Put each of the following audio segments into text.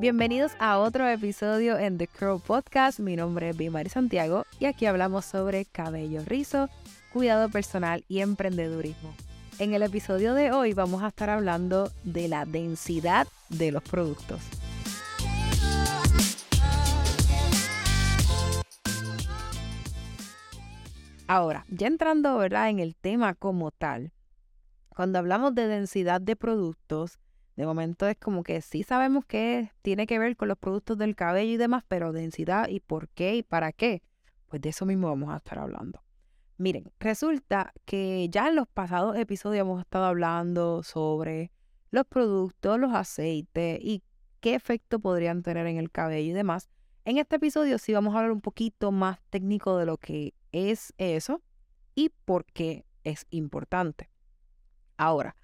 Bienvenidos a otro episodio en The Curl Podcast. Mi nombre es Bimari Santiago y aquí hablamos sobre cabello rizo, cuidado personal y emprendedurismo. En el episodio de hoy vamos a estar hablando de la densidad de los productos. Ahora, ya entrando ¿verdad? en el tema como tal, cuando hablamos de densidad de productos, de momento es como que sí sabemos que tiene que ver con los productos del cabello y demás, pero densidad y por qué y para qué, pues de eso mismo vamos a estar hablando. Miren, resulta que ya en los pasados episodios hemos estado hablando sobre los productos, los aceites y qué efecto podrían tener en el cabello y demás. En este episodio sí vamos a hablar un poquito más técnico de lo que es eso y por qué es importante. Ahora,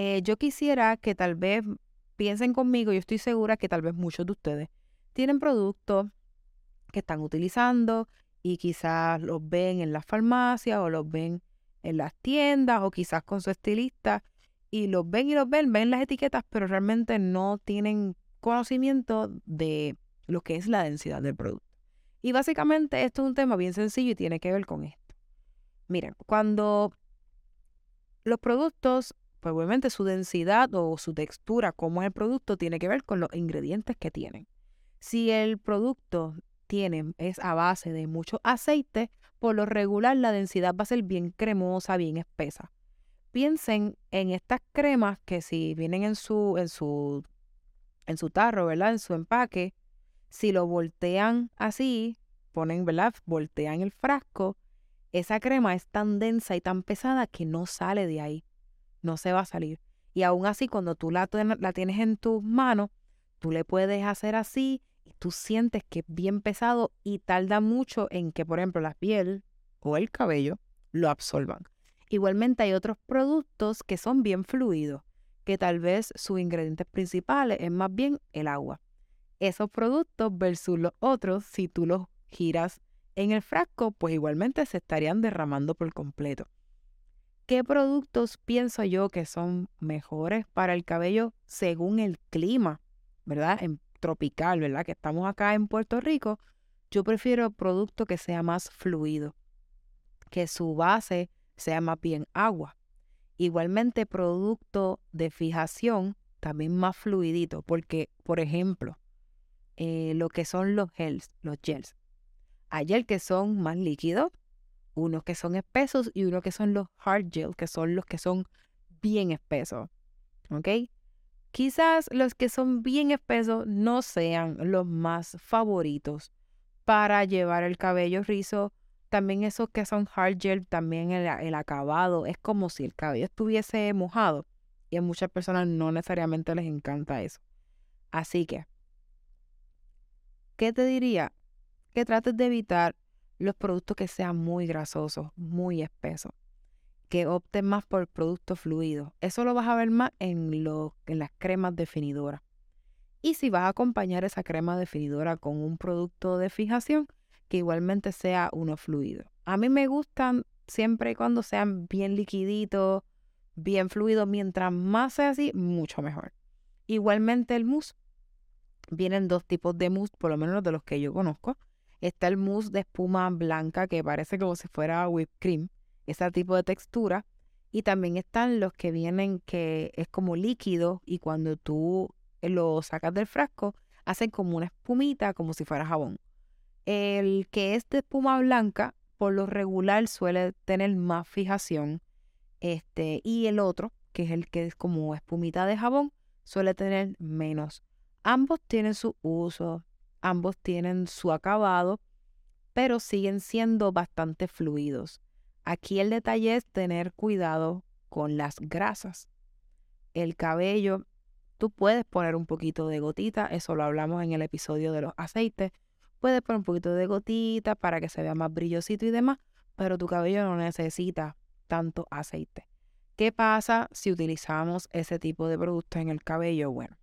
eh, yo quisiera que tal vez piensen conmigo, yo estoy segura que tal vez muchos de ustedes tienen productos que están utilizando y quizás los ven en las farmacias o los ven en las tiendas o quizás con su estilista y los ven y los ven, ven las etiquetas, pero realmente no tienen conocimiento de lo que es la densidad del producto. Y básicamente esto es un tema bien sencillo y tiene que ver con esto. Miren, cuando los productos pues obviamente su densidad o su textura, como es el producto, tiene que ver con los ingredientes que tienen. Si el producto tiene, es a base de mucho aceite, por lo regular la densidad va a ser bien cremosa, bien espesa. Piensen en estas cremas que si vienen en su, en su, en su tarro, ¿verdad? En su empaque, si lo voltean así, ponen, ¿verdad? Voltean el frasco, esa crema es tan densa y tan pesada que no sale de ahí no se va a salir. Y aún así, cuando tú la, la tienes en tus manos, tú le puedes hacer así y tú sientes que es bien pesado y tarda mucho en que, por ejemplo, la piel o el cabello lo absorban. Igualmente hay otros productos que son bien fluidos, que tal vez sus ingredientes principales es más bien el agua. Esos productos versus los otros, si tú los giras en el frasco, pues igualmente se estarían derramando por completo. ¿Qué productos pienso yo que son mejores para el cabello según el clima, verdad? En tropical, ¿verdad? Que estamos acá en Puerto Rico. Yo prefiero producto que sea más fluido, que su base sea más bien agua. Igualmente producto de fijación también más fluidito, porque, por ejemplo, eh, lo que son los gels, los gels. Hay gel que son más líquidos, unos que son espesos y unos que son los hard gel, que son los que son bien espesos. ¿Ok? Quizás los que son bien espesos no sean los más favoritos para llevar el cabello rizo. También esos que son hard gel, también el, el acabado, es como si el cabello estuviese mojado. Y a muchas personas no necesariamente les encanta eso. Así que, ¿qué te diría? Que trates de evitar los productos que sean muy grasosos, muy espesos, que opten más por productos fluidos. Eso lo vas a ver más en, lo, en las cremas definidoras. Y si vas a acompañar esa crema definidora con un producto de fijación, que igualmente sea uno fluido. A mí me gustan siempre y cuando sean bien liquiditos, bien fluidos. Mientras más sea así, mucho mejor. Igualmente el mousse. Vienen dos tipos de mousse, por lo menos de los que yo conozco. Está el mousse de espuma blanca que parece como si fuera whipped cream, ese tipo de textura. Y también están los que vienen que es como líquido y cuando tú lo sacas del frasco, hacen como una espumita, como si fuera jabón. El que es de espuma blanca, por lo regular suele tener más fijación. Este, y el otro, que es el que es como espumita de jabón, suele tener menos. Ambos tienen su uso, ambos tienen su acabado, pero siguen siendo bastante fluidos. Aquí el detalle es tener cuidado con las grasas. El cabello, tú puedes poner un poquito de gotita, eso lo hablamos en el episodio de los aceites. Puedes poner un poquito de gotita para que se vea más brillosito y demás, pero tu cabello no necesita tanto aceite. ¿Qué pasa si utilizamos ese tipo de productos en el cabello? Bueno,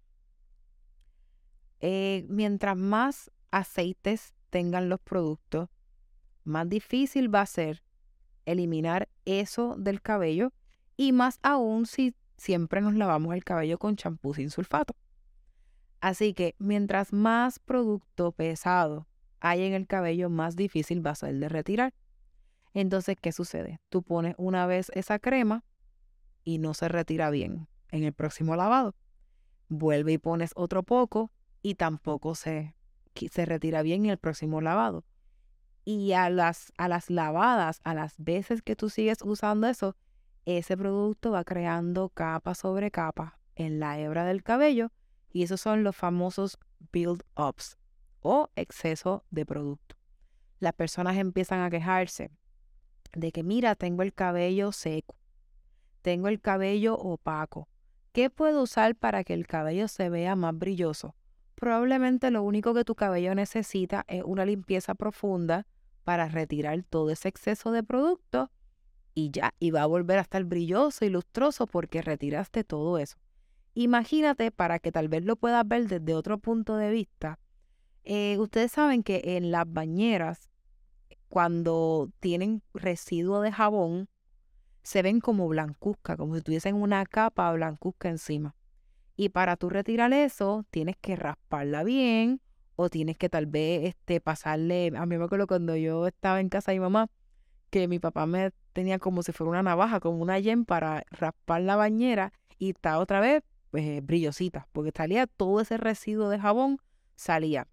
eh, mientras más aceites tengan los productos, más difícil va a ser eliminar eso del cabello y más aún si siempre nos lavamos el cabello con champú sin sulfato. Así que mientras más producto pesado hay en el cabello, más difícil va a ser de retirar. Entonces, ¿qué sucede? Tú pones una vez esa crema y no se retira bien en el próximo lavado. Vuelve y pones otro poco y tampoco se, se retira bien en el próximo lavado. Y a las, a las lavadas, a las veces que tú sigues usando eso, ese producto va creando capa sobre capa en la hebra del cabello y esos son los famosos build-ups o exceso de producto. Las personas empiezan a quejarse de que, mira, tengo el cabello seco, tengo el cabello opaco. ¿Qué puedo usar para que el cabello se vea más brilloso? Probablemente lo único que tu cabello necesita es una limpieza profunda para retirar todo ese exceso de producto y ya, y va a volver a estar brilloso y lustroso porque retiraste todo eso. Imagínate, para que tal vez lo puedas ver desde otro punto de vista, eh, ustedes saben que en las bañeras, cuando tienen residuo de jabón, se ven como blancuzca, como si tuviesen una capa blancuzca encima. Y para tú retirar eso, tienes que rasparla bien o tienes que tal vez este, pasarle, a mí me acuerdo cuando yo estaba en casa de mi mamá, que mi papá me tenía como si fuera una navaja, como una yen para raspar la bañera y está otra vez pues, brillosita, porque salía todo ese residuo de jabón, salía.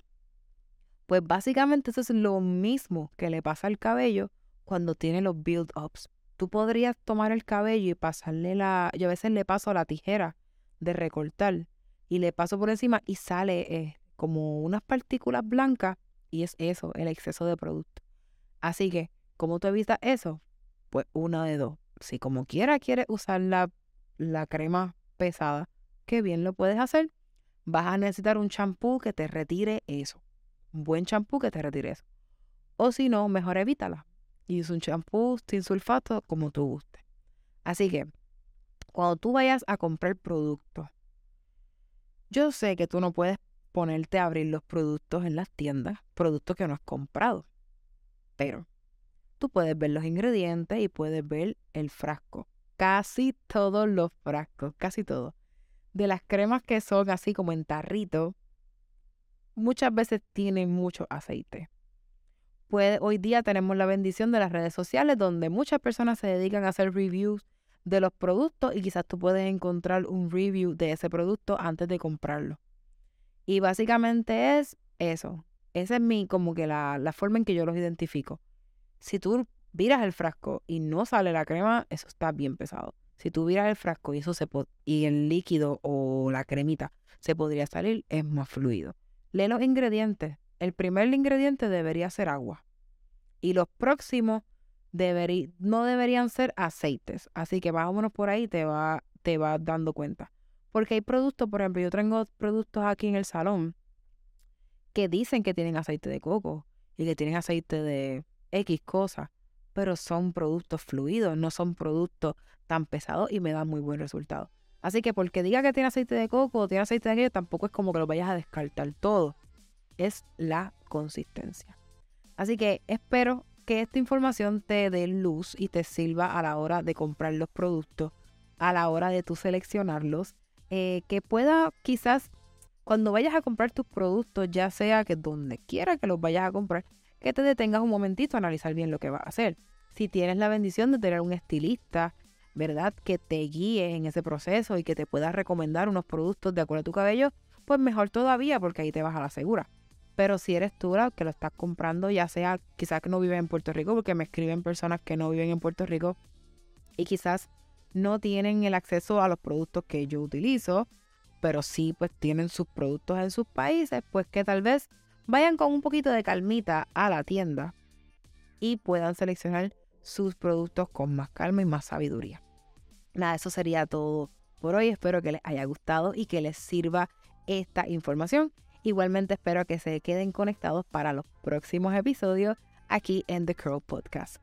Pues básicamente eso es lo mismo que le pasa al cabello cuando tiene los build-ups. Tú podrías tomar el cabello y pasarle la, yo a veces le paso la tijera de recortar y le paso por encima y sale eh, como unas partículas blancas y es eso, el exceso de producto. Así que, ¿cómo tú evitas eso? Pues una de dos. Si como quiera quieres usar la, la crema pesada, que bien lo puedes hacer, vas a necesitar un champú que te retire eso. Un buen champú que te retire eso. O si no, mejor evítala. Y usa un champú sin sulfato como tú guste. Así que, cuando tú vayas a comprar productos, yo sé que tú no puedes ponerte a abrir los productos en las tiendas, productos que no has comprado. Pero tú puedes ver los ingredientes y puedes ver el frasco. Casi todos los frascos, casi todos. De las cremas que son así como en tarrito, muchas veces tienen mucho aceite. Hoy día tenemos la bendición de las redes sociales donde muchas personas se dedican a hacer reviews de los productos y quizás tú puedes encontrar un review de ese producto antes de comprarlo. Y básicamente es eso. Esa es mi, como que la, la forma en que yo los identifico. Si tú viras el frasco y no sale la crema, eso está bien pesado. Si tú viras el frasco y eso se y el líquido o la cremita se podría salir, es más fluido. Lee los ingredientes. El primer ingrediente debería ser agua. Y los próximos no deberían ser aceites. Así que más o menos por ahí te va, te va dando cuenta. Porque hay productos, por ejemplo, yo tengo productos aquí en el salón que dicen que tienen aceite de coco y que tienen aceite de X cosas, pero son productos fluidos, no son productos tan pesados y me dan muy buen resultado. Así que porque diga que tiene aceite de coco o tiene aceite de aquello, tampoco es como que lo vayas a descartar todo. Es la consistencia. Así que espero que esta información te dé luz y te sirva a la hora de comprar los productos, a la hora de tú seleccionarlos eh, que pueda quizás cuando vayas a comprar tus productos, ya sea que donde quiera que los vayas a comprar, que te detengas un momentito a analizar bien lo que vas a hacer. Si tienes la bendición de tener un estilista, ¿verdad? Que te guíe en ese proceso y que te pueda recomendar unos productos de acuerdo a tu cabello, pues mejor todavía porque ahí te vas a la segura. Pero si eres tú la que lo estás comprando, ya sea quizás que no vives en Puerto Rico, porque me escriben personas que no viven en Puerto Rico y quizás no tienen el acceso a los productos que yo utilizo, pero sí pues tienen sus productos en sus países, pues que tal vez vayan con un poquito de calmita a la tienda y puedan seleccionar sus productos con más calma y más sabiduría. Nada, eso sería todo por hoy. Espero que les haya gustado y que les sirva esta información. Igualmente espero que se queden conectados para los próximos episodios aquí en The Curl Podcast.